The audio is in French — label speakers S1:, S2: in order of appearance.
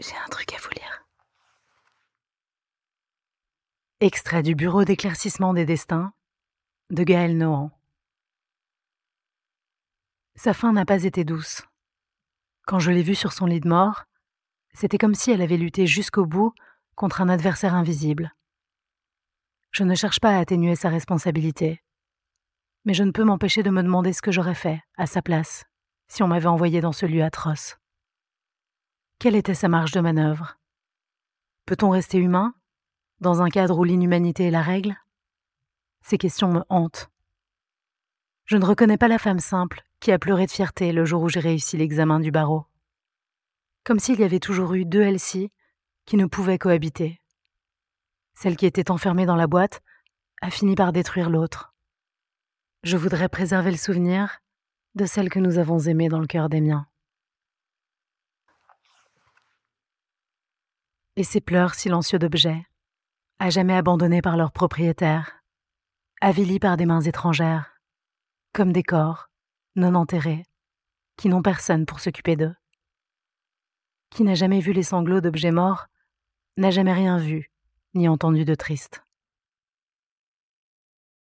S1: J'ai un truc à vous lire. Extrait du Bureau d'éclaircissement des destins de Gaël Nohan. Sa fin n'a pas été douce. Quand je l'ai vue sur son lit de mort, c'était comme si elle avait lutté jusqu'au bout contre un adversaire invisible. Je ne cherche pas à atténuer sa responsabilité, mais je ne peux m'empêcher de me demander ce que j'aurais fait, à sa place, si on m'avait envoyé dans ce lieu atroce. Quelle était sa marge de manœuvre? Peut-on rester humain dans un cadre où l'inhumanité est la règle? Ces questions me hantent. Je ne reconnais pas la femme simple qui a pleuré de fierté le jour où j'ai réussi l'examen du barreau. Comme s'il y avait toujours eu deux Elsie qui ne pouvaient cohabiter. Celle qui était enfermée dans la boîte a fini par détruire l'autre. Je voudrais préserver le souvenir de celle que nous avons aimée dans le cœur des miens. Et ces pleurs silencieux d'objets, à jamais abandonnés par leurs propriétaires, avilis par des mains étrangères, comme des corps, non enterrés, qui n'ont personne pour s'occuper d'eux. Qui n'a jamais vu les sanglots d'objets morts, n'a jamais rien vu, ni entendu de triste.